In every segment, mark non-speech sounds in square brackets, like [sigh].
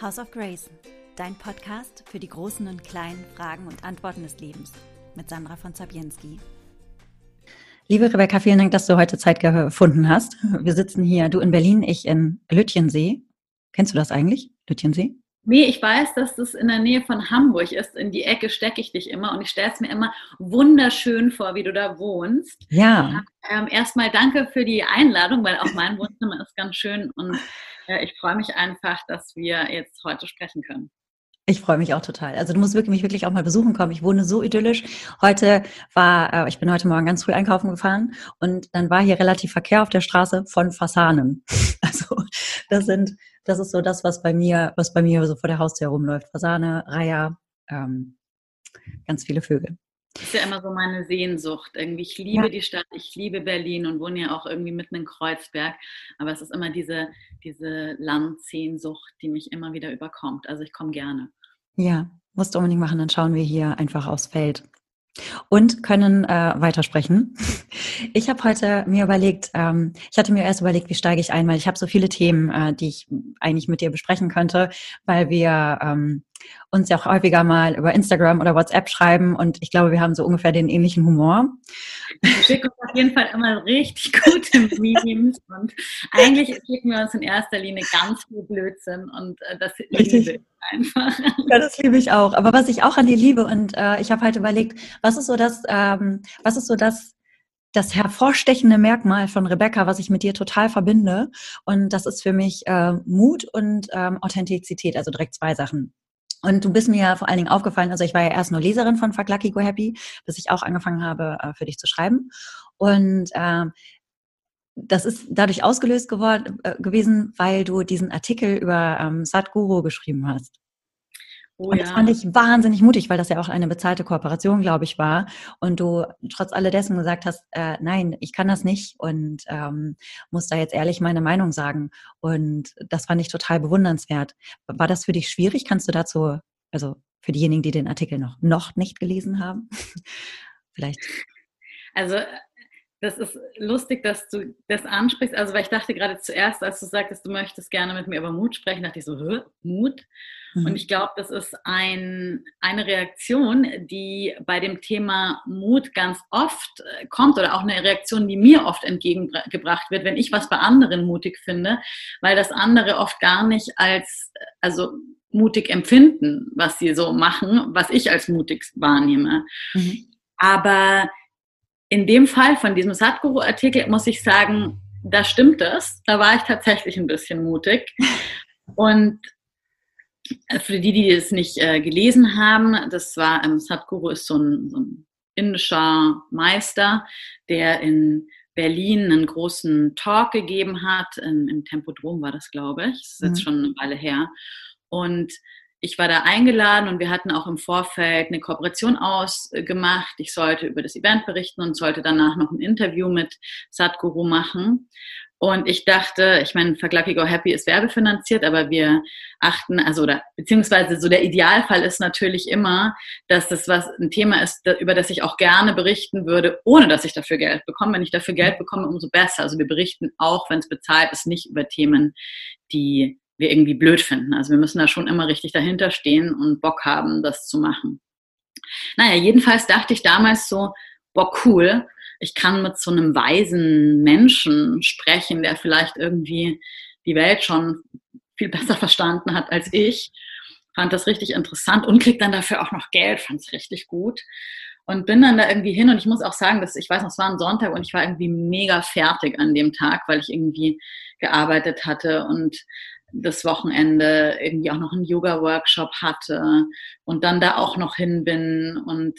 House of Grace, dein Podcast für die großen und kleinen Fragen und Antworten des Lebens mit Sandra von Zabienski. Liebe Rebecca, vielen Dank, dass du heute Zeit gefunden hast. Wir sitzen hier, du in Berlin, ich in Lütjensee. Kennst du das eigentlich, Lütjensee? Nee, ich weiß, dass das in der Nähe von Hamburg ist. In die Ecke stecke ich dich immer und ich stelle es mir immer wunderschön vor, wie du da wohnst. Ja. Ähm, erstmal danke für die Einladung, weil auch mein Wohnzimmer ist ganz schön und ich freue mich einfach, dass wir jetzt heute sprechen können. Ich freue mich auch total. Also du musst wirklich, mich wirklich auch mal besuchen kommen. Ich wohne so idyllisch. Heute war, äh, ich bin heute Morgen ganz früh einkaufen gefahren und dann war hier relativ Verkehr auf der Straße von Fasanen. [laughs] Also das sind, das ist so das, was bei mir, was bei mir so vor der Haustür rumläuft. Fasane, Reiher, ähm, ganz viele Vögel. Das ist ja immer so meine Sehnsucht. Irgendwie, ich liebe ja. die Stadt, ich liebe Berlin und wohne ja auch irgendwie mitten in Kreuzberg. Aber es ist immer diese, diese Landsehnsucht, die mich immer wieder überkommt. Also ich komme gerne. Ja, musst du unbedingt machen, dann schauen wir hier einfach aufs Feld und können äh, weitersprechen. [laughs] Ich habe heute mir überlegt, ähm, ich hatte mir erst überlegt, wie steige ich ein, weil ich habe so viele Themen, äh, die ich eigentlich mit dir besprechen könnte, weil wir ähm, uns ja auch häufiger mal über Instagram oder WhatsApp schreiben und ich glaube, wir haben so ungefähr den ähnlichen Humor. Wir schicken uns auf jeden Fall immer richtig gute Memes und eigentlich schicken wir uns in erster Linie ganz viel Blödsinn und äh, das richtig. liebe ich einfach. Ja, das liebe ich auch. Aber was ich auch an dir liebe und äh, ich habe halt überlegt, was ist so das, ähm, was ist so das das hervorstechende Merkmal von Rebecca, was ich mit dir total verbinde. Und das ist für mich äh, Mut und ähm, Authentizität, also direkt zwei Sachen. Und du bist mir ja vor allen Dingen aufgefallen, also ich war ja erst nur Leserin von Fuck Lucky Go Happy, bis ich auch angefangen habe, äh, für dich zu schreiben. Und äh, das ist dadurch ausgelöst geworden, äh, gewesen, weil du diesen Artikel über ähm, Sadhguru geschrieben hast. Oh, und das ja. fand ich wahnsinnig mutig, weil das ja auch eine bezahlte Kooperation, glaube ich, war. Und du trotz alledessen gesagt hast, äh, nein, ich kann das nicht und ähm, muss da jetzt ehrlich meine Meinung sagen. Und das fand ich total bewundernswert. War das für dich schwierig? Kannst du dazu, also für diejenigen, die den Artikel noch, noch nicht gelesen haben, [laughs] vielleicht? Also das ist lustig, dass du das ansprichst. Also, weil ich dachte gerade zuerst, als du sagtest, du möchtest gerne mit mir über Mut sprechen, dachte ich so, Mut? Mhm. Und ich glaube, das ist ein, eine Reaktion, die bei dem Thema Mut ganz oft äh, kommt oder auch eine Reaktion, die mir oft entgegengebracht wird, wenn ich was bei anderen mutig finde, weil das andere oft gar nicht als, also mutig empfinden, was sie so machen, was ich als mutig wahrnehme. Mhm. Aber in dem Fall von diesem Sadhguru-Artikel muss ich sagen, da stimmt es. Da war ich tatsächlich ein bisschen mutig. [laughs] Und für die, die es nicht äh, gelesen haben, das war, ähm, Sadhguru ist so ein, so ein indischer Meister, der in Berlin einen großen Talk gegeben hat. Im, im Tempodrom war das, glaube ich. Das ist jetzt mhm. schon eine Weile her. Und ich war da eingeladen und wir hatten auch im Vorfeld eine Kooperation ausgemacht. Ich sollte über das Event berichten und sollte danach noch ein Interview mit Sadhguru machen. Und ich dachte, ich meine, Lucky Go Happy ist werbefinanziert, aber wir achten, also oder beziehungsweise so der Idealfall ist natürlich immer, dass das was ein Thema ist, über das ich auch gerne berichten würde, ohne dass ich dafür Geld bekomme. Wenn ich dafür Geld bekomme, umso besser. Also wir berichten auch, wenn es bezahlt ist, nicht über Themen, die wir irgendwie blöd finden. Also wir müssen da schon immer richtig dahinter stehen und Bock haben, das zu machen. Naja, jedenfalls dachte ich damals so, boah, cool, ich kann mit so einem weisen Menschen sprechen, der vielleicht irgendwie die Welt schon viel besser verstanden hat als ich. Fand das richtig interessant und krieg dann dafür auch noch Geld, fand es richtig gut. Und bin dann da irgendwie hin und ich muss auch sagen, dass ich weiß noch, es war ein Sonntag und ich war irgendwie mega fertig an dem Tag, weil ich irgendwie gearbeitet hatte und das Wochenende irgendwie auch noch einen Yoga-Workshop hatte und dann da auch noch hin bin und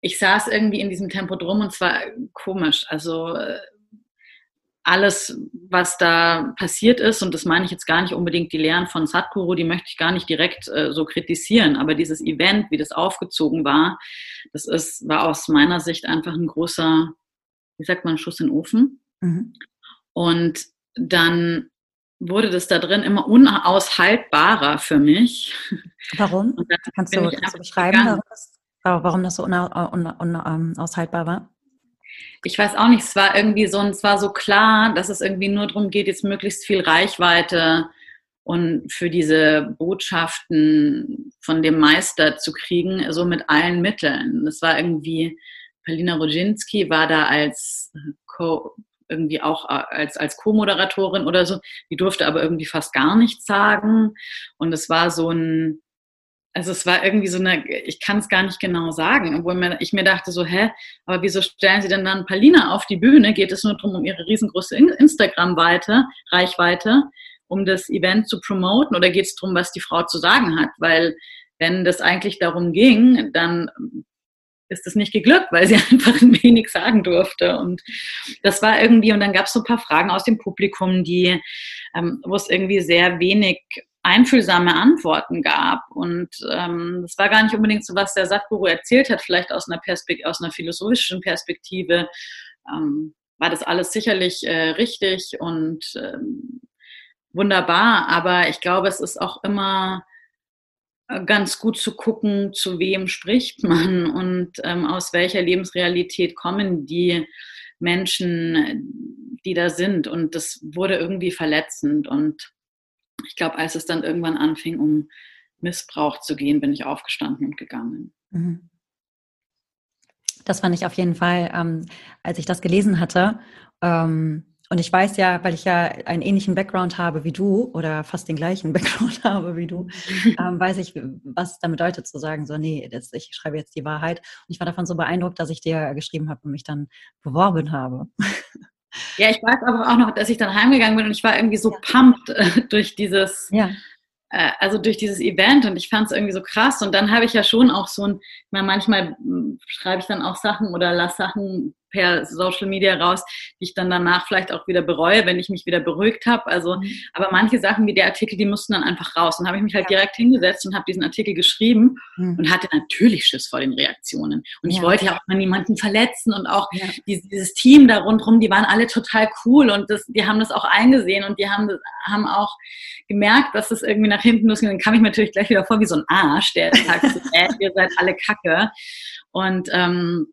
ich saß irgendwie in diesem Tempo drum und zwar komisch. Also äh, alles, was da passiert ist, und das meine ich jetzt gar nicht unbedingt die Lehren von Sadhguru, die möchte ich gar nicht direkt äh, so kritisieren, aber dieses Event, wie das aufgezogen war, das ist, war aus meiner Sicht einfach ein großer, wie sagt man, Schuss in den Ofen. Mhm. Und dann wurde das da drin immer unaushaltbarer für mich. Warum? Kannst du, kannst du beschreiben, warum das, so unaushaltbar ähm, war? Ich weiß auch nicht, es war irgendwie so, es war so klar, dass es irgendwie nur darum geht, jetzt möglichst viel Reichweite und für diese Botschaften von dem Meister zu kriegen, so mit allen Mitteln. Das war irgendwie, Palina Rodzinski war da als Co irgendwie auch als, als Co-Moderatorin oder so. Die durfte aber irgendwie fast gar nichts sagen. Und es war so ein, also es war irgendwie so eine, ich kann es gar nicht genau sagen, obwohl ich mir dachte so, hä, aber wieso stellen sie denn dann Palina auf die Bühne? Geht es nur darum, um ihre riesengroße Instagram-Weite, Reichweite? um das Event zu promoten oder geht es darum, was die Frau zu sagen hat? Weil wenn das eigentlich darum ging, dann ist das nicht geglückt, weil sie [laughs] einfach ein wenig sagen durfte. Und das war irgendwie, und dann gab es so ein paar Fragen aus dem Publikum, die, ähm, wo es irgendwie sehr wenig einfühlsame Antworten gab. Und ähm, das war gar nicht unbedingt so, was der Satguru erzählt hat, vielleicht aus einer, Perspekt aus einer philosophischen Perspektive. Ähm, war das alles sicherlich äh, richtig und ähm, wunderbar, aber ich glaube, es ist auch immer ganz gut zu gucken, zu wem spricht man und ähm, aus welcher Lebensrealität kommen die Menschen, die da sind. Und das wurde irgendwie verletzend. Und ich glaube, als es dann irgendwann anfing, um Missbrauch zu gehen, bin ich aufgestanden und gegangen. Mhm. Das fand ich auf jeden Fall, ähm, als ich das gelesen hatte. Ähm, und ich weiß ja, weil ich ja einen ähnlichen Background habe wie du oder fast den gleichen [laughs] Background habe wie du, ähm, weiß ich, was es dann bedeutet zu sagen, so, nee, das, ich schreibe jetzt die Wahrheit. Und ich war davon so beeindruckt, dass ich dir geschrieben habe und mich dann beworben habe. [laughs] Ja, ich weiß aber auch noch, dass ich dann heimgegangen bin und ich war irgendwie so ja. pumped äh, durch dieses, ja. äh, also durch dieses Event und ich fand es irgendwie so krass. Und dann habe ich ja schon auch so ein, ich meine, manchmal hm, schreibe ich dann auch Sachen oder lasse Sachen per Social Media raus, die ich dann danach vielleicht auch wieder bereue, wenn ich mich wieder beruhigt habe. Also, mhm. aber manche Sachen wie der Artikel, die mussten dann einfach raus. Und habe ich mich halt ja. direkt hingesetzt und habe diesen Artikel geschrieben mhm. und hatte natürlich Schiss vor den Reaktionen. Und ja. ich wollte ja auch mal niemanden verletzen und auch ja. dieses, Team da rundherum, die waren alle total cool und das, die haben das auch eingesehen und die haben, haben auch gemerkt, dass das irgendwie nach hinten losgeht. Dann kam ich mir natürlich gleich wieder vor wie so ein Arsch, der sagt, [laughs] äh, ihr seid alle Kacke. Und ähm,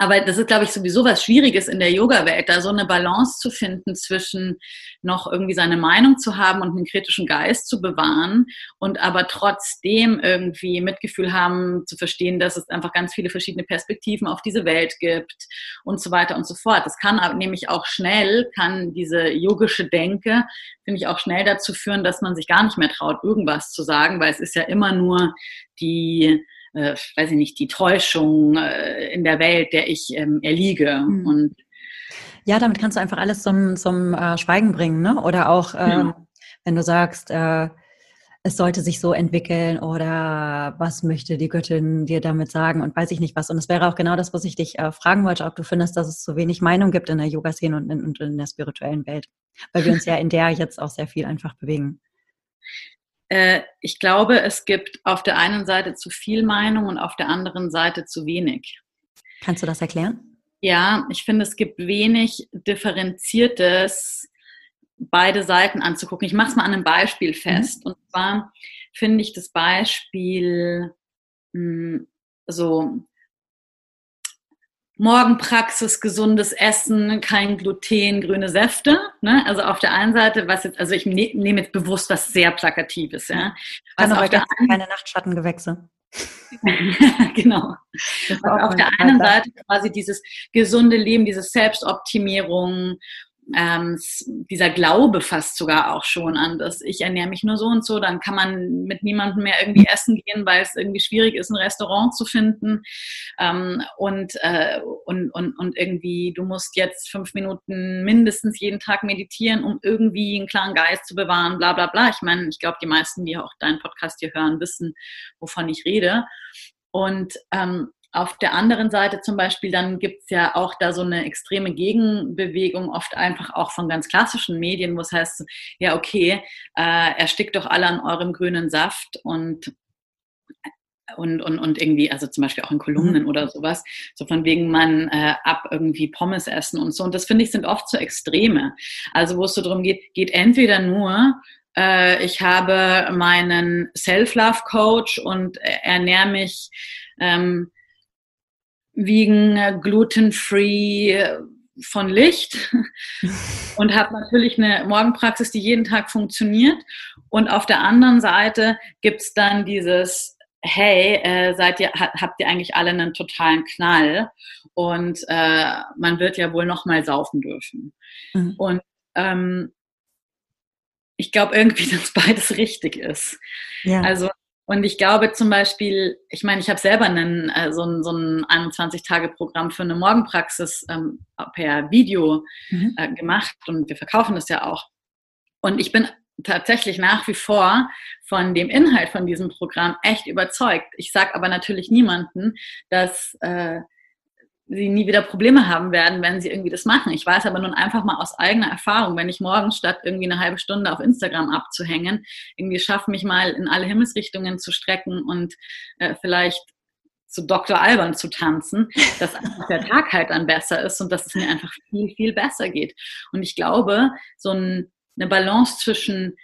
aber das ist, glaube ich, sowieso was Schwieriges in der Yoga-Welt, da so eine Balance zu finden zwischen noch irgendwie seine Meinung zu haben und einen kritischen Geist zu bewahren und aber trotzdem irgendwie Mitgefühl haben, zu verstehen, dass es einfach ganz viele verschiedene Perspektiven auf diese Welt gibt und so weiter und so fort. Das kann aber nämlich auch schnell, kann diese yogische Denke, finde ich, auch schnell dazu führen, dass man sich gar nicht mehr traut, irgendwas zu sagen, weil es ist ja immer nur die äh, weiß ich nicht, die Täuschung äh, in der Welt, der ich ähm, erliege. Mhm. Und ja, damit kannst du einfach alles zum, zum äh, Schweigen bringen, ne? Oder auch, ähm, ja. wenn du sagst, äh, es sollte sich so entwickeln oder was möchte die Göttin dir damit sagen und weiß ich nicht was. Und es wäre auch genau das, was ich dich äh, fragen wollte, ob du findest, dass es zu wenig Meinung gibt in der Yoga-Szene und in, und in der spirituellen Welt. Weil wir uns ja in der jetzt auch sehr viel einfach bewegen. Äh, ich glaube, es gibt auf der einen Seite zu viel Meinung und auf der anderen Seite zu wenig. Kannst du das erklären? Ja, ich finde, es gibt wenig differenziertes, beide Seiten anzugucken. Ich mache es mal an einem Beispiel fest. Mhm. Und zwar finde ich das Beispiel mh, hm, so Morgenpraxis, gesundes Essen, kein Gluten, grüne Säfte. Ne? Also auf der einen Seite, was jetzt, also ich ne, nehme jetzt bewusst was sehr Plakatives, ja. Was auf der einen, keine Nachtschattengewächse. [laughs] genau. Was auf der einen Seite quasi dieses gesunde Leben, diese Selbstoptimierung, ähm, dieser Glaube fast sogar auch schon an, dass ich ernähre mich nur so und so, dann kann man mit niemandem mehr irgendwie essen gehen, weil es irgendwie schwierig ist, ein Restaurant zu finden ähm, und, äh, und, und, und irgendwie, du musst jetzt fünf Minuten mindestens jeden Tag meditieren, um irgendwie einen klaren Geist zu bewahren, bla bla bla. Ich meine, ich glaube, die meisten, die auch deinen Podcast hier hören, wissen, wovon ich rede. Und ähm, auf der anderen Seite zum Beispiel, dann gibt es ja auch da so eine extreme Gegenbewegung, oft einfach auch von ganz klassischen Medien, wo es heißt, ja, okay, äh, erstickt doch alle an eurem grünen Saft und und, und, und irgendwie, also zum Beispiel auch in Kolumnen mhm. oder sowas, so von wegen man äh, ab irgendwie Pommes essen und so. Und das finde ich sind oft so Extreme. Also wo es so darum geht, geht entweder nur, äh, ich habe meinen Self-Love-Coach und ernähre mich ähm, wiegen, glutenfree, von Licht [laughs] und habe natürlich eine Morgenpraxis, die jeden Tag funktioniert. Und auf der anderen Seite gibt es dann dieses, hey, äh, seid ihr, habt ihr eigentlich alle einen totalen Knall und äh, man wird ja wohl noch mal saufen dürfen. Mhm. Und ähm, ich glaube irgendwie, [laughs] dass beides richtig ist. Ja. Also und ich glaube zum Beispiel, ich meine, ich habe selber einen, äh, so ein, so ein 21-Tage-Programm für eine Morgenpraxis ähm, per Video mhm. äh, gemacht und wir verkaufen das ja auch. Und ich bin tatsächlich nach wie vor von dem Inhalt von diesem Programm echt überzeugt. Ich sage aber natürlich niemanden, dass äh, sie nie wieder Probleme haben werden, wenn sie irgendwie das machen. Ich weiß aber nun einfach mal aus eigener Erfahrung, wenn ich morgens statt irgendwie eine halbe Stunde auf Instagram abzuhängen, irgendwie schaffe, mich mal in alle Himmelsrichtungen zu strecken und äh, vielleicht zu Dr. Alban zu tanzen, [laughs] dass der Tag halt dann besser ist und dass es mir einfach viel, viel besser geht. Und ich glaube, so ein, eine Balance zwischen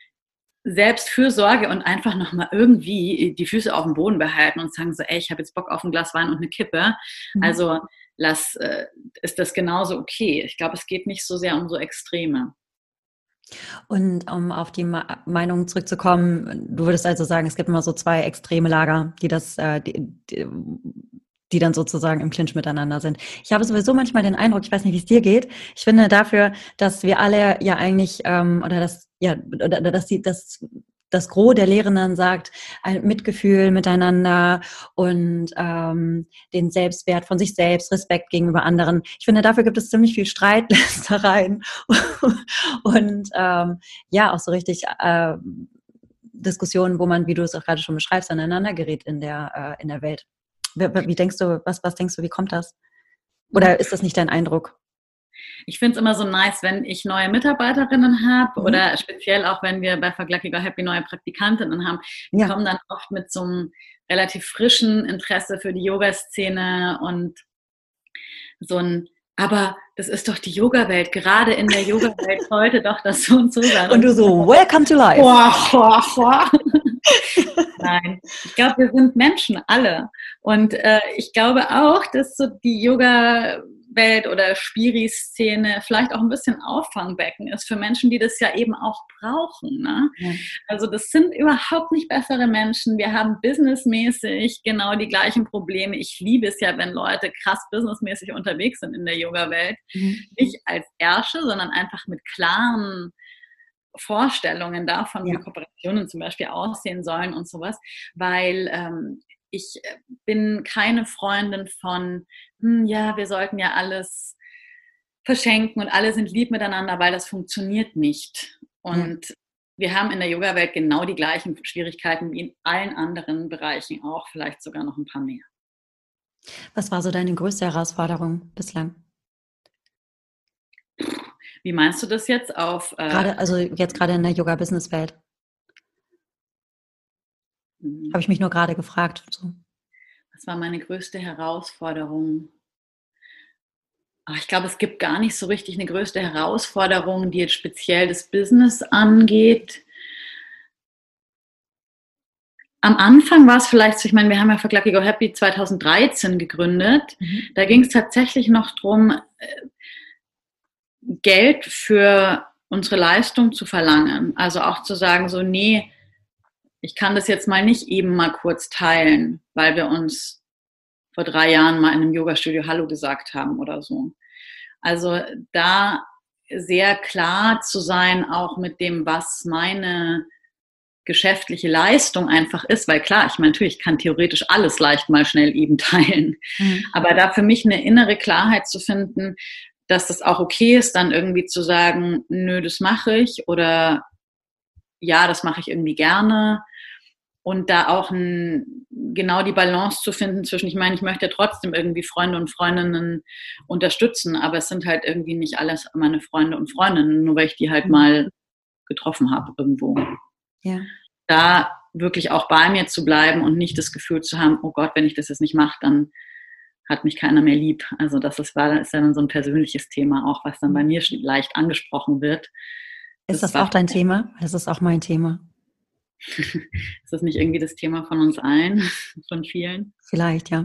Selbstfürsorge und einfach nochmal irgendwie die Füße auf dem Boden behalten und sagen so, ey, ich habe jetzt Bock auf ein Glas Wein und eine Kippe. Mhm. Also lass, äh, ist das genauso okay. Ich glaube, es geht nicht so sehr um so Extreme. Und um auf die Meinung zurückzukommen, du würdest also sagen, es gibt immer so zwei extreme Lager, die das, äh, die, die, die dann sozusagen im Clinch miteinander sind. Ich habe sowieso manchmal den Eindruck, ich weiß nicht, wie es dir geht. Ich finde dafür, dass wir alle ja eigentlich ähm, oder dass ja oder dass die das das Gros der Lehrenden sagt, ein Mitgefühl miteinander und ähm, den Selbstwert von sich selbst, Respekt gegenüber anderen. Ich finde, dafür gibt es ziemlich viel Streitlästereien [laughs] und ähm, ja, auch so richtig äh, Diskussionen, wo man, wie du es auch gerade schon beschreibst, aneinander gerät in der, äh, in der Welt. Wie, wie denkst du, was, was denkst du, wie kommt das? Oder ist das nicht dein Eindruck? Ich finde es immer so nice, wenn ich neue Mitarbeiterinnen habe mhm. oder speziell auch, wenn wir bei Verglucky Go Happy neue Praktikantinnen haben. Die ja. kommen dann oft mit so einem relativ frischen Interesse für die Yoga-Szene und so ein aber das ist doch die Yoga-Welt, gerade in der Yoga-Welt [laughs] heute doch das so und so sein. Und du so, welcome to life. Nein, ich glaube, wir sind Menschen, alle. Und äh, ich glaube auch, dass so die Yoga Welt oder Spiri-Szene vielleicht auch ein bisschen Auffangbecken ist für Menschen, die das ja eben auch brauchen. Ne? Ja. Also das sind überhaupt nicht bessere Menschen. Wir haben businessmäßig genau die gleichen Probleme. Ich liebe es ja, wenn Leute krass businessmäßig unterwegs sind in der Yoga-Welt. Mhm. Nicht als Ersche, sondern einfach mit klaren Vorstellungen davon, ja. wie Kooperationen zum Beispiel aussehen sollen und sowas, weil ähm, ich äh, bin keine Freundin von, hm, ja, wir sollten ja alles verschenken und alle sind lieb miteinander, weil das funktioniert nicht. Und ja. wir haben in der Yoga-Welt genau die gleichen Schwierigkeiten wie in allen anderen Bereichen auch, vielleicht sogar noch ein paar mehr. Was war so deine größte Herausforderung bislang? Wie meinst du das jetzt auf? Äh, gerade, also jetzt gerade in der Yoga-Business-Welt. Mhm. Habe ich mich nur gerade gefragt. So. Was war meine größte Herausforderung? Ach, ich glaube, es gibt gar nicht so richtig eine größte Herausforderung, die jetzt speziell das Business angeht. Am Anfang war es vielleicht so, ich meine, wir haben ja für Lucky Go Happy 2013 gegründet. Mhm. Da ging es tatsächlich noch darum, äh, Geld für unsere Leistung zu verlangen. Also auch zu sagen, so, nee, ich kann das jetzt mal nicht eben mal kurz teilen, weil wir uns vor drei Jahren mal in einem Yoga-Studio Hallo gesagt haben oder so. Also da sehr klar zu sein, auch mit dem, was meine geschäftliche Leistung einfach ist, weil klar, ich meine, natürlich kann theoretisch alles leicht mal schnell eben teilen, mhm. aber da für mich eine innere Klarheit zu finden, dass das auch okay ist, dann irgendwie zu sagen, nö, das mache ich oder ja, das mache ich irgendwie gerne und da auch ein, genau die Balance zu finden zwischen, ich meine, ich möchte trotzdem irgendwie Freunde und Freundinnen unterstützen, aber es sind halt irgendwie nicht alles meine Freunde und Freundinnen, nur weil ich die halt mhm. mal getroffen habe irgendwo. Ja. Da wirklich auch bei mir zu bleiben und nicht das Gefühl zu haben, oh Gott, wenn ich das jetzt nicht mache, dann hat mich keiner mehr lieb. Also das ist, war, ist dann so ein persönliches Thema auch, was dann bei mir leicht angesprochen wird. Ist das, das auch dein Thema? Das ist auch mein Thema. [laughs] ist das nicht irgendwie das Thema von uns allen, [laughs] von vielen? Vielleicht, ja.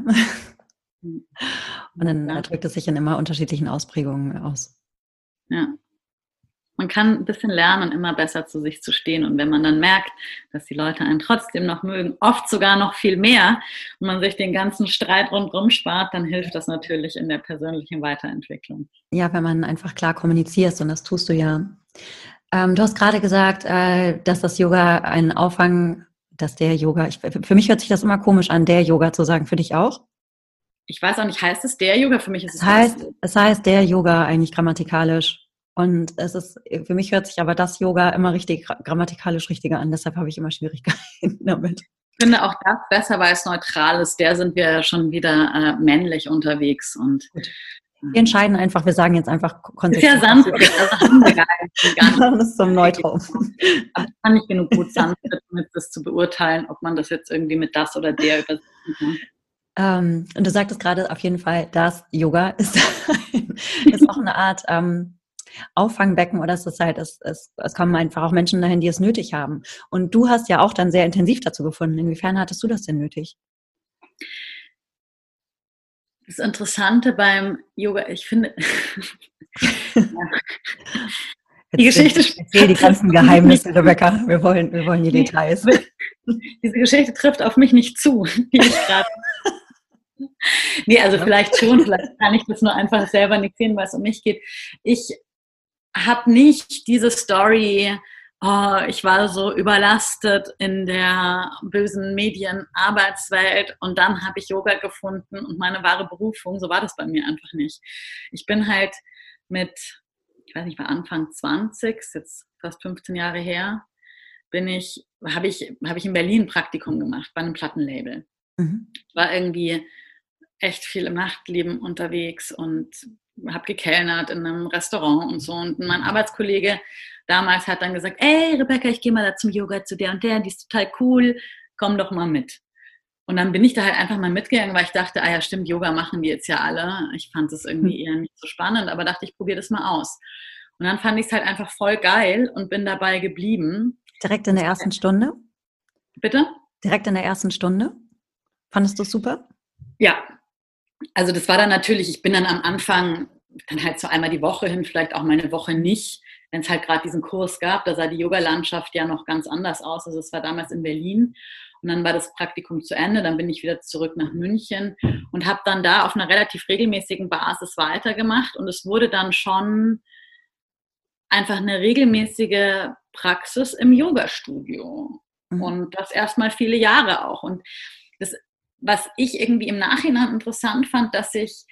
Und dann ja. drückt es sich in immer unterschiedlichen Ausprägungen aus. Ja. Man kann ein bisschen lernen, immer besser zu sich zu stehen. Und wenn man dann merkt, dass die Leute einen trotzdem noch mögen, oft sogar noch viel mehr, und man sich den ganzen Streit rundherum spart, dann hilft das natürlich in der persönlichen Weiterentwicklung. Ja, wenn man einfach klar kommunizierst, und das tust du ja. Ähm, du hast gerade gesagt, äh, dass das Yoga einen Auffang, dass der Yoga, ich, für mich hört sich das immer komisch an, der Yoga zu sagen, für dich auch? Ich weiß auch nicht, heißt es der Yoga? Für mich ist es. Es heißt, es heißt der Yoga eigentlich grammatikalisch. Und es ist, für mich hört sich aber das Yoga immer richtig grammatikalisch richtiger an, deshalb habe ich immer Schwierigkeiten [laughs] damit. Ich finde auch das besser, weil es neutral ist. Der sind wir schon wieder äh, männlich unterwegs und Gut. Wir entscheiden einfach, wir sagen jetzt einfach konsequent. Ist ja Sanskrit, also [laughs] haben wir gar nicht. Gar nicht. [laughs] Das ist zum Neutrum. [laughs] Aber ich kann nicht genug gut Sanskrit, um das zu beurteilen, ob man das jetzt irgendwie mit das oder der übersetzen kann. Ähm, und du sagtest gerade auf jeden Fall, das Yoga ist, ist auch eine Art ähm, Auffangbecken oder es ist halt, es, es, es kommen einfach auch Menschen dahin, die es nötig haben. Und du hast ja auch dann sehr intensiv dazu gefunden. Inwiefern hattest du das denn nötig? Das Interessante beim Yoga, ich finde, [laughs] die Geschichte erzähl die ganzen Geheimnisse, Rebecca. Wir wollen, wir wollen die Details. [laughs] Diese Geschichte trifft auf mich nicht zu, [laughs] die ich gerade. nee, also vielleicht schon, vielleicht kann ich das nur einfach selber nicht sehen, weil es um mich geht. Ich habe nicht diese Story, oh, ich war so überlastet in der bösen Medienarbeitswelt und dann habe ich Yoga gefunden und meine wahre Berufung. So war das bei mir einfach nicht. Ich bin halt mit, ich weiß nicht, war Anfang 20, jetzt fast 15 Jahre her, bin ich, habe ich, habe ich in Berlin ein Praktikum gemacht bei einem Plattenlabel. Mhm. War irgendwie echt viel im Nachtleben unterwegs und habe gekellnert in einem Restaurant und so. Und mein Arbeitskollege damals hat dann gesagt, ey Rebecca, ich gehe mal da zum Yoga zu der und der, die ist total cool, komm doch mal mit. Und dann bin ich da halt einfach mal mitgegangen, weil ich dachte, ah ja, stimmt, Yoga machen die jetzt ja alle. Ich fand es irgendwie hm. eher nicht so spannend, aber dachte, ich probiere das mal aus. Und dann fand ich es halt einfach voll geil und bin dabei geblieben. Direkt in der ersten Stunde? Bitte? Direkt in der ersten Stunde? Fandest du super? Ja, also das war dann natürlich, ich bin dann am Anfang dann halt so einmal die Woche hin, vielleicht auch mal eine Woche nicht, wenn es halt gerade diesen Kurs gab. Da sah die Yoga-Landschaft ja noch ganz anders aus. Also es war damals in Berlin und dann war das Praktikum zu Ende. Dann bin ich wieder zurück nach München und habe dann da auf einer relativ regelmäßigen Basis weitergemacht und es wurde dann schon einfach eine regelmäßige Praxis im Yoga-Studio. Mhm. Und das erstmal viele Jahre auch. Und das was ich irgendwie im Nachhinein interessant fand, dass ich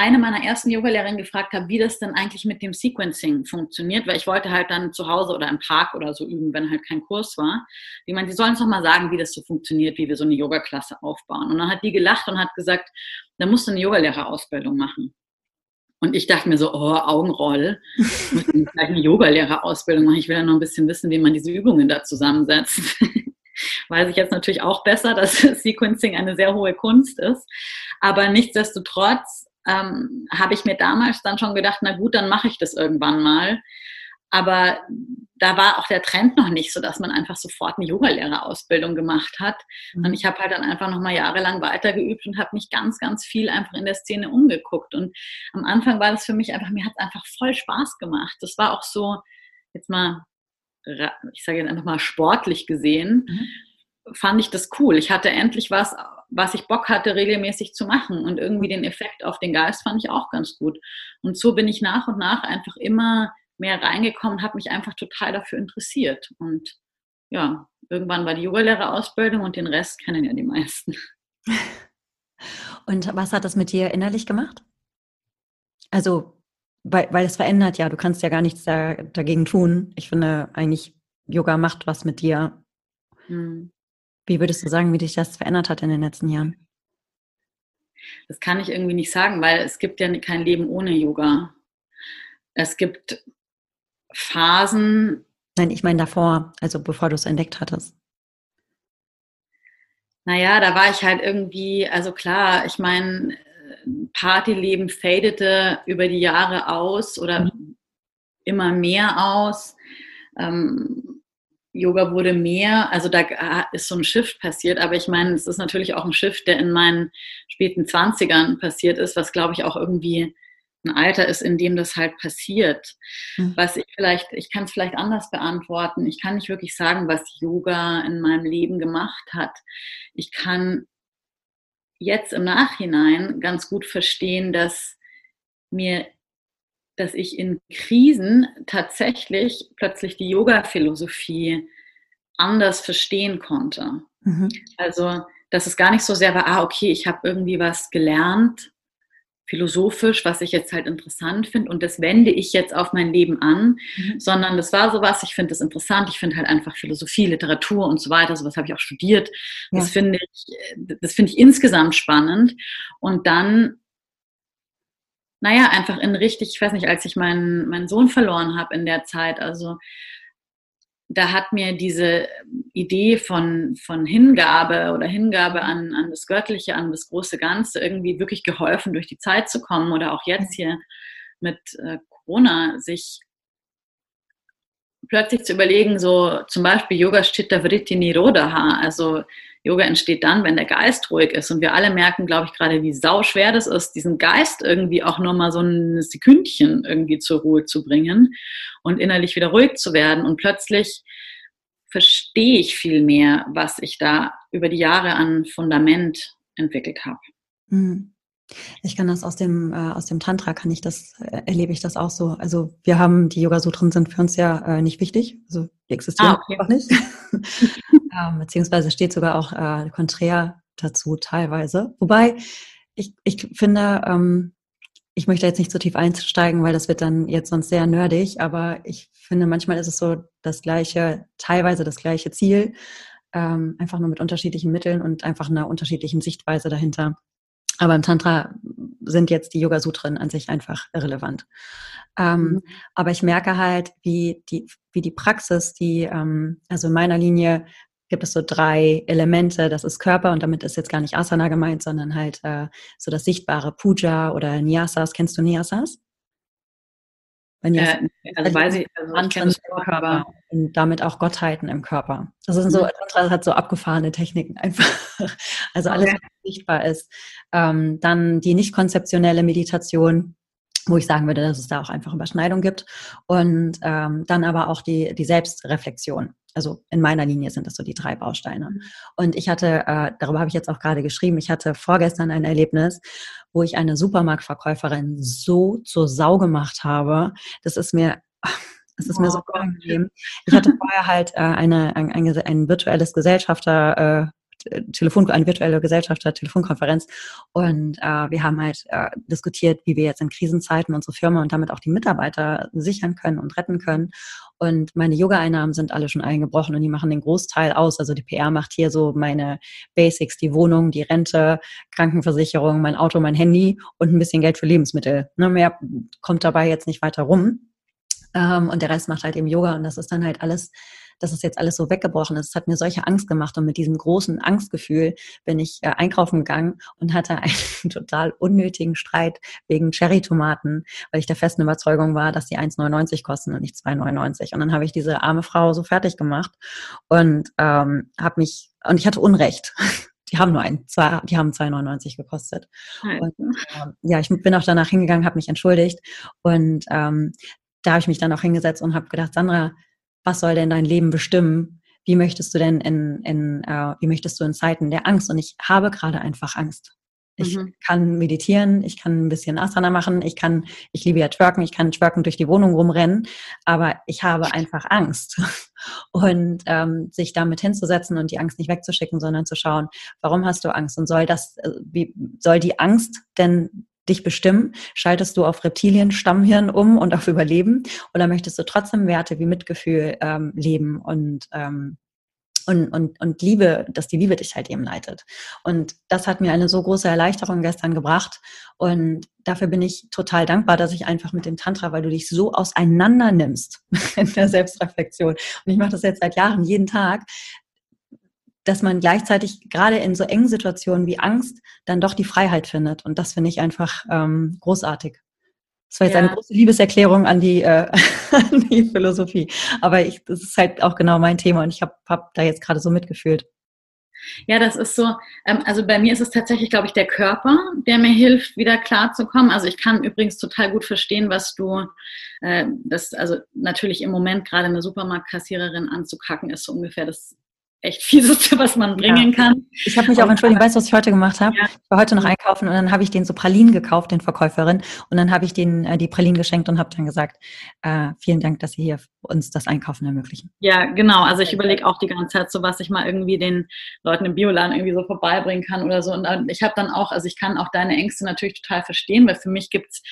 eine meiner ersten Yogalehrerinnen gefragt habe, wie das denn eigentlich mit dem Sequencing funktioniert, weil ich wollte halt dann zu Hause oder im Park oder so üben, wenn halt kein Kurs war. Die meinte, sie sollen uns doch mal sagen, wie das so funktioniert, wie wir so eine Yogaklasse aufbauen. Und dann hat die gelacht und hat gesagt, da musst du eine Yogalehrerausbildung machen. Und ich dachte mir so, oh, Augenroll, eine Yogalehrerausbildung machen. Ich will ja noch ein bisschen wissen, wie man diese Übungen da zusammensetzt. [laughs] weiß ich jetzt natürlich auch besser, dass [laughs] Sequencing eine sehr hohe Kunst ist. Aber nichtsdestotrotz ähm, habe ich mir damals dann schon gedacht, na gut, dann mache ich das irgendwann mal. Aber da war auch der Trend noch nicht so, dass man einfach sofort eine Yogalehrerausbildung gemacht hat. Mhm. Und ich habe halt dann einfach noch mal jahrelang weitergeübt und habe mich ganz, ganz viel einfach in der Szene umgeguckt. Und am Anfang war das für mich einfach, mir hat es einfach voll Spaß gemacht. Das war auch so, jetzt mal ich sage jetzt einfach mal sportlich gesehen, mhm. fand ich das cool. Ich hatte endlich was, was ich Bock hatte, regelmäßig zu machen. Und irgendwie den Effekt auf den Geist fand ich auch ganz gut. Und so bin ich nach und nach einfach immer mehr reingekommen, habe mich einfach total dafür interessiert. Und ja, irgendwann war die Yogalehrerausbildung und den Rest kennen ja die meisten. [laughs] Und was hat das mit dir innerlich gemacht? Also weil, weil es verändert ja, du kannst ja gar nichts da, dagegen tun. Ich finde eigentlich, Yoga macht was mit dir. Hm. Wie würdest du sagen, wie dich das verändert hat in den letzten Jahren? Das kann ich irgendwie nicht sagen, weil es gibt ja kein Leben ohne Yoga. Es gibt Phasen. Nein, ich meine davor, also bevor du es entdeckt hattest. Naja, da war ich halt irgendwie, also klar, ich meine, Partyleben fadete über die Jahre aus oder mhm. immer mehr aus. Ähm, Yoga wurde mehr, also da ist so ein Shift passiert, aber ich meine, es ist natürlich auch ein Shift, der in meinen späten Zwanzigern passiert ist, was glaube ich auch irgendwie ein Alter ist, in dem das halt passiert. Mhm. Was ich vielleicht, ich kann es vielleicht anders beantworten. Ich kann nicht wirklich sagen, was Yoga in meinem Leben gemacht hat. Ich kann jetzt im Nachhinein ganz gut verstehen, dass mir, dass ich in Krisen tatsächlich plötzlich die Yoga-Philosophie anders verstehen konnte. Mhm. Also, dass es gar nicht so sehr war, ah, okay, ich habe irgendwie was gelernt philosophisch, was ich jetzt halt interessant finde und das wende ich jetzt auf mein Leben an, mhm. sondern das war sowas, ich finde das interessant, ich finde halt einfach Philosophie, Literatur und so weiter, sowas habe ich auch studiert. Ja. Das finde ich, das finde ich insgesamt spannend und dann naja, einfach in richtig, ich weiß nicht, als ich meinen, meinen Sohn verloren habe in der Zeit, also da hat mir diese Idee von, von Hingabe oder Hingabe an, an das Göttliche, an das große Ganze irgendwie wirklich geholfen, durch die Zeit zu kommen oder auch jetzt hier mit äh, Corona sich plötzlich zu überlegen, so zum Beispiel Yoga Chitta Vritti Nirodha, also Yoga entsteht dann, wenn der Geist ruhig ist. Und wir alle merken, glaube ich, gerade, wie sau schwer das ist, diesen Geist irgendwie auch nur mal so ein Sekündchen irgendwie zur Ruhe zu bringen und innerlich wieder ruhig zu werden. Und plötzlich verstehe ich viel mehr, was ich da über die Jahre an Fundament entwickelt habe. Mhm. Ich kann das aus dem, äh, aus dem Tantra, kann ich das, äh, erlebe ich das auch so. Also wir haben, die Yoga-Sutren sind für uns ja äh, nicht wichtig. Also die existieren ah, okay. einfach nicht. [laughs] ähm, beziehungsweise steht sogar auch äh, konträr dazu teilweise. Wobei ich, ich finde, ähm, ich möchte jetzt nicht zu tief einsteigen, weil das wird dann jetzt sonst sehr nerdig, aber ich finde, manchmal ist es so das gleiche, teilweise das gleiche Ziel, ähm, einfach nur mit unterschiedlichen Mitteln und einfach einer unterschiedlichen Sichtweise dahinter. Aber im Tantra sind jetzt die Yoga-Sutren an sich einfach irrelevant. Ähm, mhm. Aber ich merke halt, wie die, wie die Praxis, die, ähm, also in meiner Linie gibt es so drei Elemente. Das ist Körper und damit ist jetzt gar nicht Asana gemeint, sondern halt äh, so das sichtbare Puja oder Nyasas. Kennst du Nyasas? Äh, also weiß ich, also ich kenne im Körper und damit auch Gottheiten im Körper. Das sind so, mhm. hat so abgefahrene Techniken einfach. [laughs] Also alles, okay. Sichtbar ist. Ähm, dann die nicht konzeptionelle Meditation, wo ich sagen würde, dass es da auch einfach Überschneidung gibt. Und ähm, dann aber auch die, die Selbstreflexion. Also in meiner Linie sind das so die drei Bausteine. Mhm. Und ich hatte, äh, darüber habe ich jetzt auch gerade geschrieben, ich hatte vorgestern ein Erlebnis, wo ich eine Supermarktverkäuferin so zur Sau gemacht habe. Das ist mir, [laughs] das ist oh, mir so unangenehm. Ich hatte vorher halt äh, eine, ein, ein, ein virtuelles Gesellschafter, äh, Telefon, eine virtuelle Gesellschaft hat Telefonkonferenz und äh, wir haben halt äh, diskutiert, wie wir jetzt in Krisenzeiten unsere Firma und damit auch die Mitarbeiter sichern können und retten können. Und meine Yoga-Einnahmen sind alle schon eingebrochen und die machen den Großteil aus. Also die PR macht hier so meine Basics, die Wohnung, die Rente, Krankenversicherung, mein Auto, mein Handy und ein bisschen Geld für Lebensmittel. Ne, mehr kommt dabei jetzt nicht weiter rum. Ähm, und der Rest macht halt eben Yoga und das ist dann halt alles dass es jetzt alles so weggebrochen ist. Es hat mir solche Angst gemacht und mit diesem großen Angstgefühl bin ich äh, einkaufen gegangen und hatte einen [laughs] total unnötigen Streit wegen Cherrytomaten, weil ich der festen Überzeugung war, dass die 1,99 kosten und nicht 2,99. Und dann habe ich diese arme Frau so fertig gemacht und ähm, habe mich und ich hatte Unrecht. [laughs] Die haben nur ein, zwei, die haben 2,99 gekostet. Und, ähm, ja, ich bin auch danach hingegangen, habe mich entschuldigt und ähm, da habe ich mich dann auch hingesetzt und habe gedacht, Sandra, was soll denn dein Leben bestimmen? Wie möchtest du denn in, in äh, wie möchtest du in Zeiten der Angst? Und ich habe gerade einfach Angst. Ich mhm. kann meditieren, ich kann ein bisschen Asana machen, ich kann, ich liebe ja Twerken, ich kann Twerken durch die Wohnung rumrennen, aber ich habe einfach Angst. [laughs] Und ähm, sich damit hinzusetzen und die Angst nicht wegzuschicken, sondern zu schauen, warum hast du Angst? Und soll das, äh, wie soll die Angst denn dich bestimmen? Schaltest du auf Reptilien, Stammhirn um und auf Überleben? Oder möchtest du trotzdem Werte wie Mitgefühl ähm, leben und, ähm, und, und, und Liebe, dass die Liebe dich halt eben leitet? Und das hat mir eine so große Erleichterung gestern gebracht. Und dafür bin ich total dankbar, dass ich einfach mit dem Tantra, weil du dich so auseinander nimmst [laughs] in der Selbstreflexion. Und ich mache das jetzt seit Jahren jeden Tag, dass man gleichzeitig gerade in so engen Situationen wie Angst dann doch die Freiheit findet. Und das finde ich einfach ähm, großartig. Das war jetzt ja. eine große Liebeserklärung an die, äh, [laughs] an die Philosophie. Aber ich, das ist halt auch genau mein Thema und ich habe hab da jetzt gerade so mitgefühlt. Ja, das ist so, ähm, also bei mir ist es tatsächlich, glaube ich, der Körper, der mir hilft, wieder klarzukommen. Also ich kann übrigens total gut verstehen, was du, äh, das, also natürlich im Moment gerade eine Supermarktkassiererin anzukacken, ist so ungefähr das echt fieseste, [laughs] was man bringen ja. kann. Ich habe mich auch entschuldigt, weißt du, was ich heute gemacht habe? Ja. Ich war heute noch einkaufen und dann habe ich den so Pralinen gekauft, den Verkäuferin, und dann habe ich den äh, die Pralinen geschenkt und habe dann gesagt, äh, vielen Dank, dass Sie hier uns das Einkaufen ermöglichen. Ja, genau. Also ich überlege auch die ganze Zeit so, was ich mal irgendwie den Leuten im Bioladen irgendwie so vorbeibringen kann oder so. Und ich habe dann auch, also ich kann auch deine Ängste natürlich total verstehen, weil für mich gibt's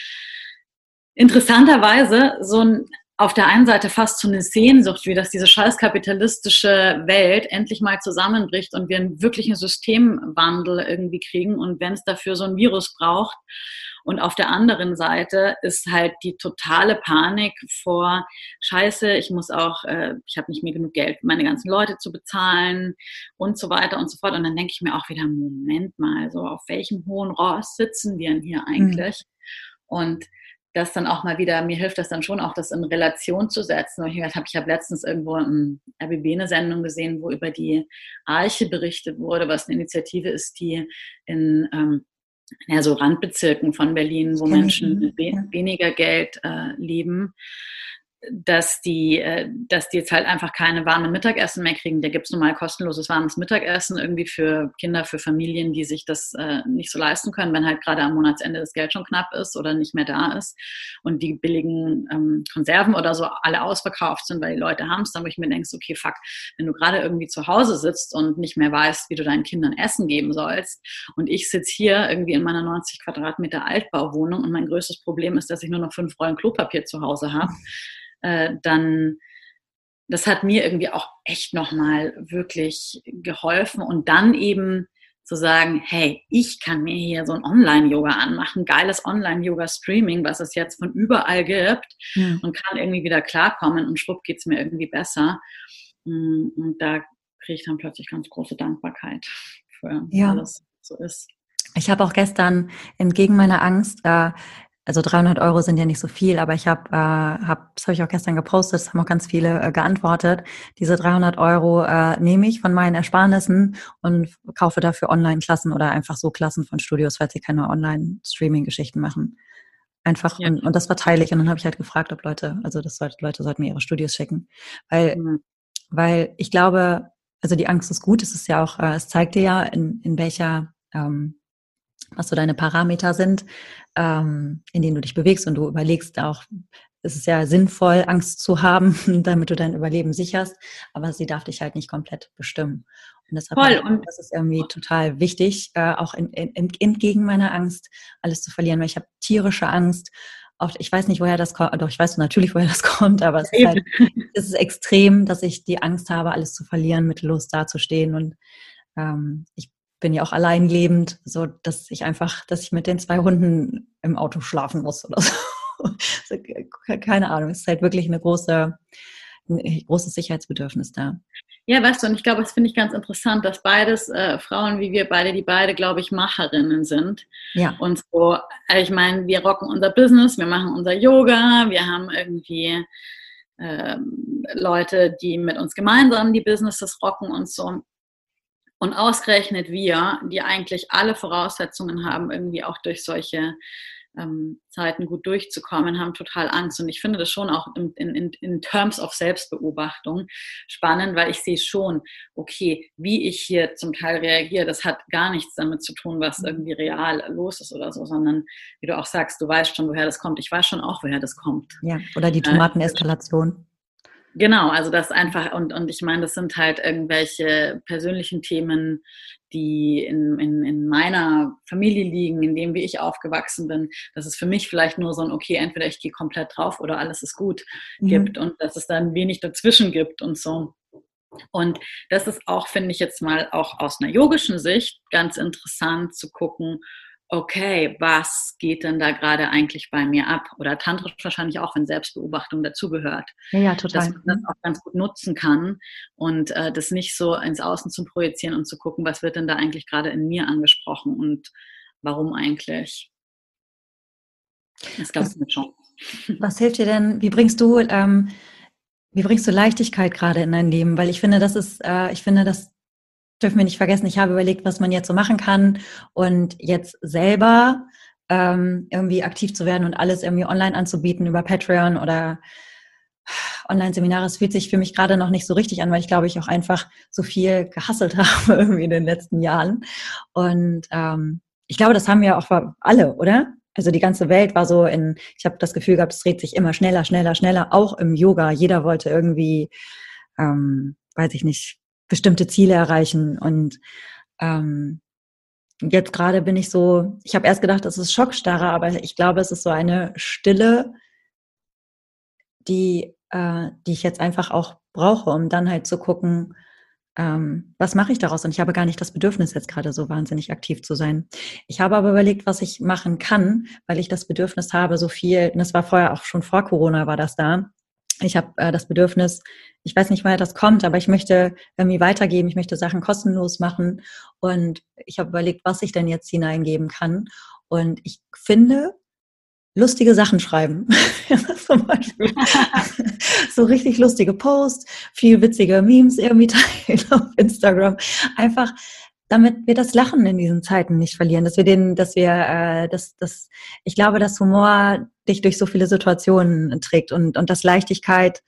interessanterweise so ein auf der einen Seite fast so eine Sehnsucht, wie dass diese scheiß kapitalistische Welt endlich mal zusammenbricht und wir einen wirklichen Systemwandel irgendwie kriegen und wenn es dafür so ein Virus braucht. Und auf der anderen Seite ist halt die totale Panik vor Scheiße, ich muss auch, äh, ich habe nicht mehr genug Geld, meine ganzen Leute zu bezahlen und so weiter und so fort. Und dann denke ich mir auch wieder, Moment mal, so auf welchem hohen Ross sitzen wir denn hier mhm. eigentlich? Mhm. Und das dann auch mal wieder, mir hilft das dann schon auch, das in Relation zu setzen. Und ich habe ich hab letztens irgendwo eine Sendung gesehen, wo über die Arche berichtet wurde, was eine Initiative ist, die in ähm, ja, so Randbezirken von Berlin, wo Menschen mit weniger Geld äh, leben, dass die, äh, dass die jetzt halt einfach keine warmen Mittagessen mehr kriegen. Da gibt es normal kostenloses warmes Mittagessen irgendwie für Kinder, für Familien, die sich das äh, nicht so leisten können, wenn halt gerade am Monatsende das Geld schon knapp ist oder nicht mehr da ist und die billigen ähm, Konserven oder so alle ausverkauft sind, weil die Leute haben es, dann wo ich mir denkst, okay, fuck, wenn du gerade irgendwie zu Hause sitzt und nicht mehr weißt, wie du deinen Kindern Essen geben sollst und ich sitze hier irgendwie in meiner 90 Quadratmeter Altbauwohnung und mein größtes Problem ist, dass ich nur noch fünf Rollen Klopapier zu Hause habe äh, dann das hat mir irgendwie auch echt nochmal wirklich geholfen und dann eben zu sagen, hey, ich kann mir hier so ein Online-Yoga anmachen, geiles Online-Yoga-Streaming, was es jetzt von überall gibt ja. und kann irgendwie wieder klarkommen und schwupp geht es mir irgendwie besser. Mm, und da kriege ich dann plötzlich ganz große Dankbarkeit für ja. alles, was so ist. Ich habe auch gestern entgegen meiner Angst äh, also 300 Euro sind ja nicht so viel, aber ich habe, äh, hab, das habe ich auch gestern gepostet, das haben auch ganz viele äh, geantwortet. Diese 300 Euro äh, nehme ich von meinen Ersparnissen und kaufe dafür Online-Klassen oder einfach so Klassen von Studios, falls sie keine Online-Streaming-Geschichten machen. Einfach ja. und, und das verteile ich und dann habe ich halt gefragt, ob Leute, also das sollte, Leute sollten mir ihre Studios schicken, weil, mhm. weil ich glaube, also die Angst ist gut, es ist ja auch, äh, es zeigt dir ja, in, in welcher ähm, was so deine Parameter sind, ähm, in denen du dich bewegst und du überlegst auch, es ist ja sinnvoll, Angst zu haben, [laughs] damit du dein Überleben sicherst, aber sie darf dich halt nicht komplett bestimmen. Und deshalb Voll. Und das ist irgendwie total wichtig, äh, auch in, in, entgegen meiner Angst, alles zu verlieren, weil ich habe tierische Angst. Auch, ich weiß nicht, woher das kommt, doch ich weiß natürlich, woher das [laughs] kommt, aber es ist, halt, es ist extrem, dass ich die Angst habe, alles zu verlieren, mittellos dazustehen. Und ähm, ich bin ja auch allein lebend, so dass ich einfach, dass ich mit den zwei Hunden im Auto schlafen muss oder so. [laughs] Keine Ahnung, es ist halt wirklich eine große, ein großes Sicherheitsbedürfnis da. Ja, weißt du, und ich glaube, das finde ich ganz interessant, dass beides äh, Frauen wie wir beide, die beide, glaube ich, Macherinnen sind. Ja. Und so, also ich meine, wir rocken unser Business, wir machen unser Yoga, wir haben irgendwie ähm, Leute, die mit uns gemeinsam die Businesses rocken und so. Und ausgerechnet wir, die eigentlich alle Voraussetzungen haben, irgendwie auch durch solche ähm, Zeiten gut durchzukommen, haben total Angst. Und ich finde das schon auch in, in, in Terms of Selbstbeobachtung spannend, weil ich sehe schon, okay, wie ich hier zum Teil reagiere, das hat gar nichts damit zu tun, was irgendwie real los ist oder so, sondern wie du auch sagst, du weißt schon, woher das kommt. Ich weiß schon auch, woher das kommt. Ja, oder die äh, Tomateneskalation. Genau, also das einfach, und, und ich meine, das sind halt irgendwelche persönlichen Themen, die in, in, in meiner Familie liegen, in dem, wie ich aufgewachsen bin, dass es für mich vielleicht nur so ein, okay, entweder ich gehe komplett drauf oder alles ist gut mhm. gibt und dass es dann wenig dazwischen gibt und so. Und das ist auch, finde ich jetzt mal auch aus einer yogischen Sicht ganz interessant zu gucken, okay, was geht denn da gerade eigentlich bei mir ab? Oder tantrisch wahrscheinlich auch, wenn Selbstbeobachtung dazugehört. Ja, ja, total. Dass man das auch ganz gut nutzen kann und äh, das nicht so ins Außen zu projizieren und zu gucken, was wird denn da eigentlich gerade in mir angesprochen und warum eigentlich. Das glaube ich schon. Was hilft dir denn, wie bringst du, ähm, wie bringst du Leichtigkeit gerade in dein Leben? Weil ich finde, das ist, äh, ich finde, das dürfen wir nicht vergessen. Ich habe überlegt, was man jetzt so machen kann und jetzt selber ähm, irgendwie aktiv zu werden und alles irgendwie online anzubieten über Patreon oder Online-Seminare. Es fühlt sich für mich gerade noch nicht so richtig an, weil ich glaube, ich auch einfach so viel gehasselt [laughs] habe irgendwie in den letzten Jahren. Und ähm, ich glaube, das haben wir auch alle, oder? Also die ganze Welt war so in, ich habe das Gefühl gehabt, es dreht sich immer schneller, schneller, schneller, auch im Yoga. Jeder wollte irgendwie, ähm, weiß ich nicht, bestimmte Ziele erreichen. Und ähm, jetzt gerade bin ich so, ich habe erst gedacht, es ist Schockstarre, aber ich glaube, es ist so eine Stille, die, äh, die ich jetzt einfach auch brauche, um dann halt zu gucken, ähm, was mache ich daraus? Und ich habe gar nicht das Bedürfnis, jetzt gerade so wahnsinnig aktiv zu sein. Ich habe aber überlegt, was ich machen kann, weil ich das Bedürfnis habe, so viel, und das war vorher auch schon vor Corona, war das da. Ich habe äh, das Bedürfnis, ich weiß nicht, woher das kommt, aber ich möchte irgendwie weitergeben, ich möchte Sachen kostenlos machen und ich habe überlegt, was ich denn jetzt hineingeben kann. Und ich finde, lustige Sachen schreiben. [laughs] Zum Beispiel. [laughs] so richtig lustige Posts, viel witzige Memes irgendwie teilen [laughs] auf Instagram. Einfach, damit wir das Lachen in diesen Zeiten nicht verlieren, dass wir den, dass wir, äh, dass, dass, ich glaube, dass Humor dich durch so viele Situationen trägt und, und dass Leichtigkeit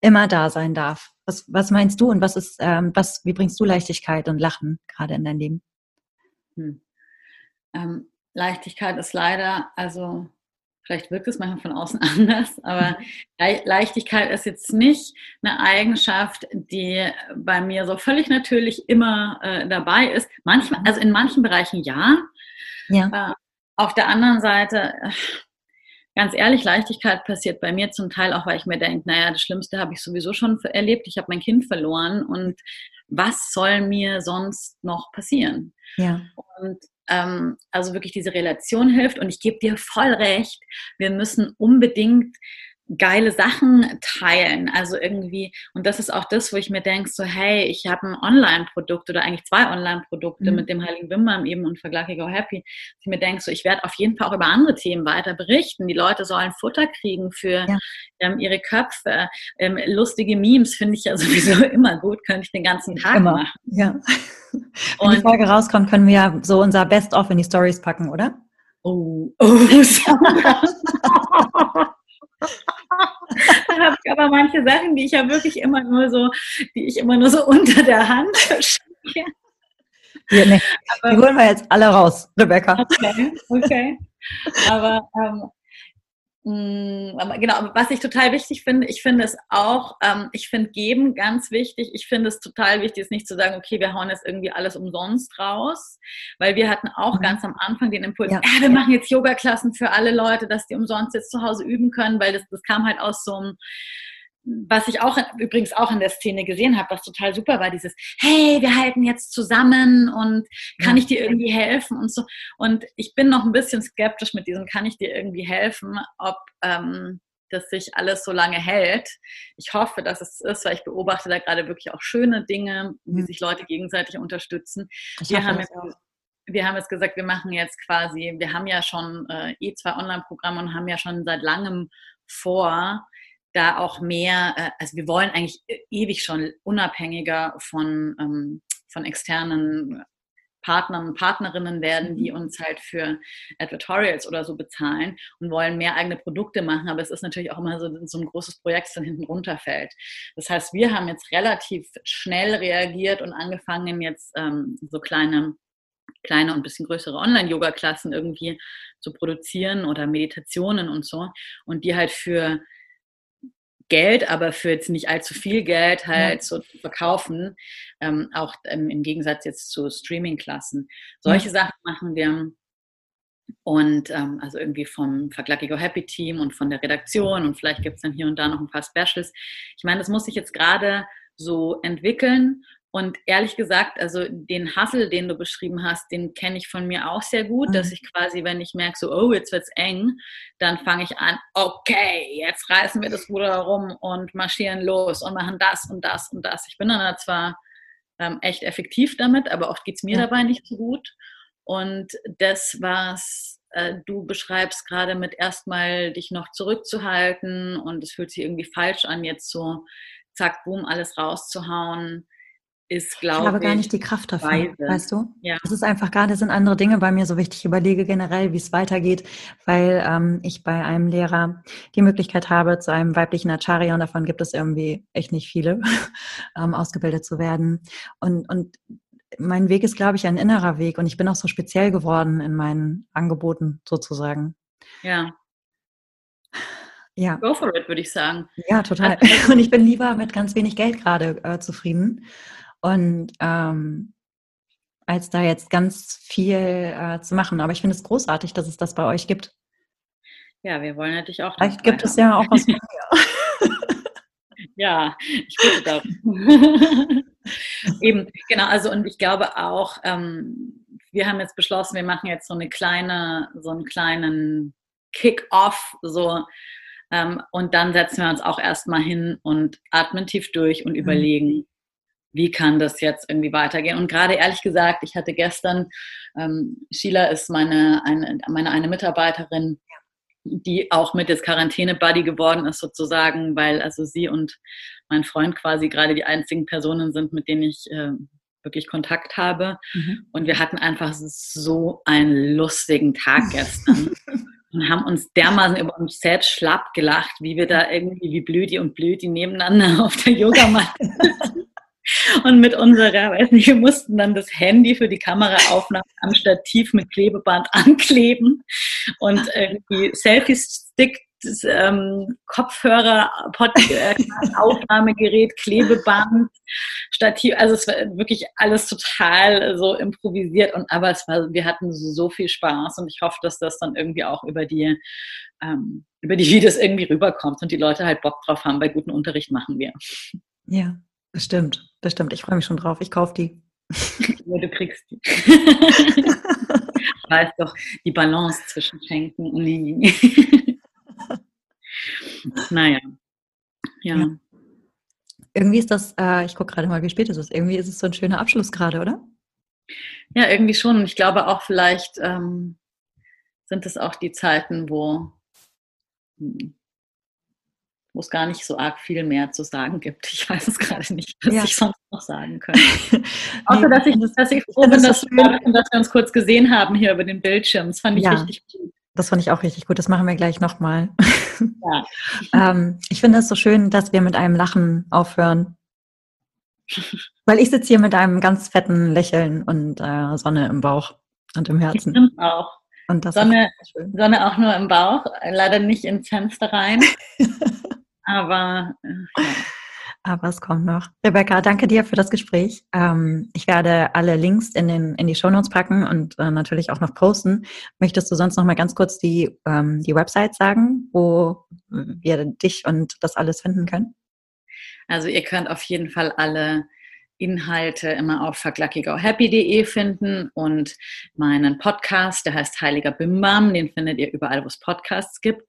immer da sein darf. Was, was meinst du und was ist, ähm, was, wie bringst du Leichtigkeit und Lachen gerade in dein Leben? Hm. Ähm, Leichtigkeit ist leider, also vielleicht wirkt es manchmal von außen [laughs] anders, aber Leichtigkeit ist jetzt nicht eine Eigenschaft, die bei mir so völlig natürlich immer äh, dabei ist. Manchmal, also in manchen Bereichen ja. ja. Äh, auf der anderen Seite, äh, ganz ehrlich, Leichtigkeit passiert bei mir zum Teil auch, weil ich mir denke, naja, das Schlimmste habe ich sowieso schon erlebt. Ich habe mein Kind verloren und was soll mir sonst noch passieren? Ja. Und ähm, also wirklich diese Relation hilft. Und ich gebe dir voll recht, wir müssen unbedingt geile Sachen teilen. Also irgendwie, und das ist auch das, wo ich mir denke, so, hey, ich habe ein Online-Produkt oder eigentlich zwei Online-Produkte mhm. mit dem Heiligen Wimmern eben und Vergleich Go Happy. Ich mir denke, so, ich werde auf jeden Fall auch über andere Themen weiter berichten. Die Leute sollen Futter kriegen für ja. ähm, ihre Köpfe. Ähm, lustige Memes finde ich ja [laughs] sowieso immer gut, könnte ich den ganzen Tag immer. machen. Ja. [laughs] Wenn und, die Folge rauskommt, können wir ja so unser Best-of in die Stories packen, oder? Oh, oh, [laughs] Dann habe ich aber manche Sachen, die ich ja wirklich immer nur so, die ich immer nur so [laughs] unter der Hand verschicke. Ja, nee. die holen wir jetzt alle raus, Rebecca. Okay, okay. Aber ähm, genau, was ich total wichtig finde, ich finde es auch, ähm, ich finde geben ganz wichtig. Ich finde es total wichtig, ist nicht zu sagen, okay, wir hauen jetzt irgendwie alles umsonst raus, weil wir hatten auch mhm. ganz am Anfang den Impuls, ja. äh, wir machen jetzt Yoga-Klassen für alle Leute, dass die umsonst jetzt zu Hause üben können, weil das, das kam halt aus so einem was ich auch übrigens auch in der Szene gesehen habe, was total super war, dieses Hey, wir halten jetzt zusammen und kann ich dir irgendwie helfen und so. Und ich bin noch ein bisschen skeptisch mit diesem Kann ich dir irgendwie helfen, ob ähm, das sich alles so lange hält. Ich hoffe, dass es ist, weil ich beobachte da gerade wirklich auch schöne Dinge, wie mhm. sich Leute gegenseitig unterstützen. wir haben jetzt, wir haben jetzt gesagt, wir machen jetzt quasi, wir haben ja schon äh, eh zwei Online-Programme und haben ja schon seit langem vor, da auch mehr, äh, also wir wollen eigentlich e-, ewig schon unabhängiger von, ähm, von externen Partnern und Partnerinnen werden, die mhm. uns halt für Advertorials oder so bezahlen und wollen mehr eigene Produkte machen. Aber es ist natürlich auch immer so, so ein großes Projekt, das dann hinten runterfällt. Das heißt, wir haben jetzt relativ schnell reagiert und angefangen, jetzt ähm, so kleine kleine und ein bisschen größere Online-Yoga-Klassen irgendwie zu produzieren oder Meditationen und so und die halt für Geld, aber für jetzt nicht allzu viel Geld halt zu verkaufen, ähm, auch ähm, im Gegensatz jetzt zu Streaming-Klassen. Solche. Sachen machen wir. Und ähm, also irgendwie vom Vergleich Go Happy Team und von der Redaktion und vielleicht gibt es dann hier und da noch ein paar Specials. Ich meine, das muss sich jetzt gerade so entwickeln und ehrlich gesagt, also den Hassel, den du beschrieben hast, den kenne ich von mir auch sehr gut, mhm. dass ich quasi, wenn ich merke, so, oh, jetzt wird's eng, dann fange ich an, okay, jetzt reißen wir das Ruder rum und marschieren los und machen das und das und das. Ich bin dann zwar ähm, echt effektiv damit, aber oft geht's mir ja. dabei nicht so gut. Und das, was äh, du beschreibst gerade mit erstmal dich noch zurückzuhalten und es fühlt sich irgendwie falsch an, jetzt so zack, boom, alles rauszuhauen ist, glaube ich. Habe gar nicht die Kraft dafür, weise. weißt du? Ja. Es ist einfach gerade, sind andere Dinge bei mir so wichtig. Ich überlege generell, wie es weitergeht, weil ähm, ich bei einem Lehrer die Möglichkeit habe, zu einem weiblichen Acharya, und davon gibt es irgendwie echt nicht viele, [laughs] ähm, ausgebildet zu werden. Und, und mein Weg ist, glaube ich, ein innerer Weg und ich bin auch so speziell geworden in meinen Angeboten sozusagen. Ja. Ja. Go for it, würde ich sagen. Ja, total. Also [laughs] und ich bin lieber mit ganz wenig Geld gerade äh, zufrieden. Und ähm, als da jetzt ganz viel äh, zu machen. Aber ich finde es großartig, dass es das bei euch gibt. Ja, wir wollen natürlich auch. Vielleicht gibt es ja auch was [laughs] ja, ich bitte darum. [laughs] Eben, genau, also und ich glaube auch, ähm, wir haben jetzt beschlossen, wir machen jetzt so eine kleine, so einen kleinen Kick-off, so ähm, und dann setzen wir uns auch erstmal hin und atmen tief durch und mhm. überlegen, wie kann das jetzt irgendwie weitergehen? Und gerade ehrlich gesagt, ich hatte gestern, ähm, Sheila ist meine eine, meine eine Mitarbeiterin, die auch mit des Quarantäne-Buddy geworden ist sozusagen, weil also sie und mein Freund quasi gerade die einzigen Personen sind, mit denen ich äh, wirklich Kontakt habe. Mhm. Und wir hatten einfach so einen lustigen Tag [laughs] gestern. und haben uns dermaßen über uns selbst schlapp gelacht, wie wir da irgendwie wie Blödi und Blödi nebeneinander [laughs] auf der Yogamatte und mit unserer, weiß nicht, wir mussten dann das Handy für die Kameraaufnahme am Stativ mit Klebeband [laughs] ankleben und irgendwie Selfie-Stick ähm, Kopfhörer, äh, [laughs] Aufnahmegerät, Klebeband, Stativ, also es war wirklich alles total so improvisiert und aber es war, wir hatten so viel Spaß und ich hoffe, dass das dann irgendwie auch über die ähm, über die Videos irgendwie rüberkommt und die Leute halt Bock drauf haben, weil guten Unterricht machen wir. Ja, Bestimmt, bestimmt. Ich freue mich schon drauf. Ich kaufe die. [laughs] Ja, du kriegst die. [laughs] ich weiß doch die Balance zwischen Schenken und Liegen. [laughs] naja. Ja. ja. Irgendwie ist das, äh, ich gucke gerade mal, wie spät es ist. Irgendwie ist es so ein schöner Abschluss gerade, oder? Ja, irgendwie schon. Und ich glaube auch, vielleicht ähm, sind es auch die Zeiten, wo hm, wo es gar nicht so arg viel mehr zu sagen gibt. Ich weiß es gerade nicht, was ja. ich sonst noch sagen könnte. [laughs] Außer, dass ich, dass ich froh bin, dass, wir, dass wir uns kurz gesehen haben hier über den Bildschirm. Das fand ich ja. richtig gut. Das fand ich auch richtig gut. Das machen wir gleich nochmal. Ja. [laughs] ähm, ich finde es so schön, dass wir mit einem Lachen aufhören. [laughs] Weil ich sitze hier mit einem ganz fetten Lächeln und äh, Sonne im Bauch und im Herzen. Stimmt auch. Und das Sonne, Sonne auch nur im Bauch, leider nicht ins Fenster rein. Aber äh, ja. Aber es kommt noch. Rebecca, danke dir für das Gespräch. Ähm, ich werde alle Links in, den, in die Shownotes packen und äh, natürlich auch noch posten. Möchtest du sonst noch mal ganz kurz die, ähm, die Website sagen, wo wir dich und das alles finden können? Also ihr könnt auf jeden Fall alle Inhalte immer auf fuckluckygowhappy.de finden und meinen Podcast, der heißt Heiliger Bimbam, den findet ihr überall, wo es Podcasts gibt.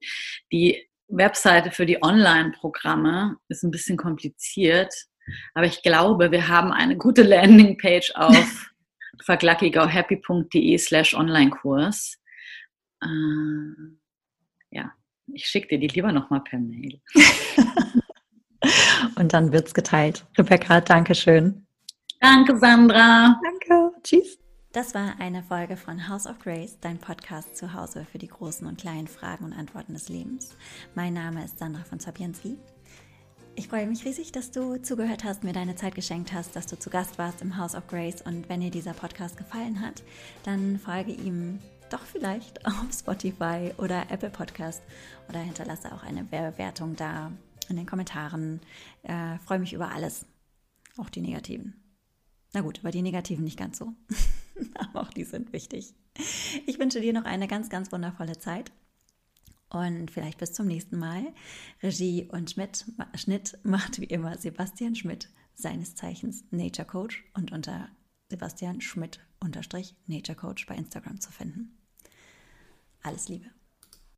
Die Webseite für die Online-Programme ist ein bisschen kompliziert, aber ich glaube, wir haben eine gute Landingpage auf [laughs] verglackigauhappy.de slash Online-Kurs. Äh, ja, ich schicke dir die lieber nochmal per Mail. [laughs] Und dann wird's geteilt. Rebecca, danke schön. Danke, Sandra. Danke. Tschüss. Das war eine Folge von House of Grace, dein Podcast zu Hause für die großen und kleinen Fragen und Antworten des Lebens. Mein Name ist Sandra von Zabienski. Ich freue mich riesig, dass du zugehört hast, mir deine Zeit geschenkt hast, dass du zu Gast warst im House of Grace. Und wenn dir dieser Podcast gefallen hat, dann folge ihm doch vielleicht [laughs] auf Spotify oder Apple Podcast oder hinterlasse auch eine Bewertung da in den Kommentaren. Äh, freue mich über alles, auch die negativen. Na gut, über die negativen nicht ganz so. [laughs] [laughs] aber auch die sind wichtig. Ich wünsche dir noch eine ganz, ganz wundervolle Zeit. Und vielleicht bis zum nächsten Mal. Regie und Schmidt, Schnitt macht wie immer Sebastian Schmidt, seines Zeichens Nature Coach und unter Sebastian Schmidt unterstrich Nature Coach bei Instagram zu finden. Alles Liebe.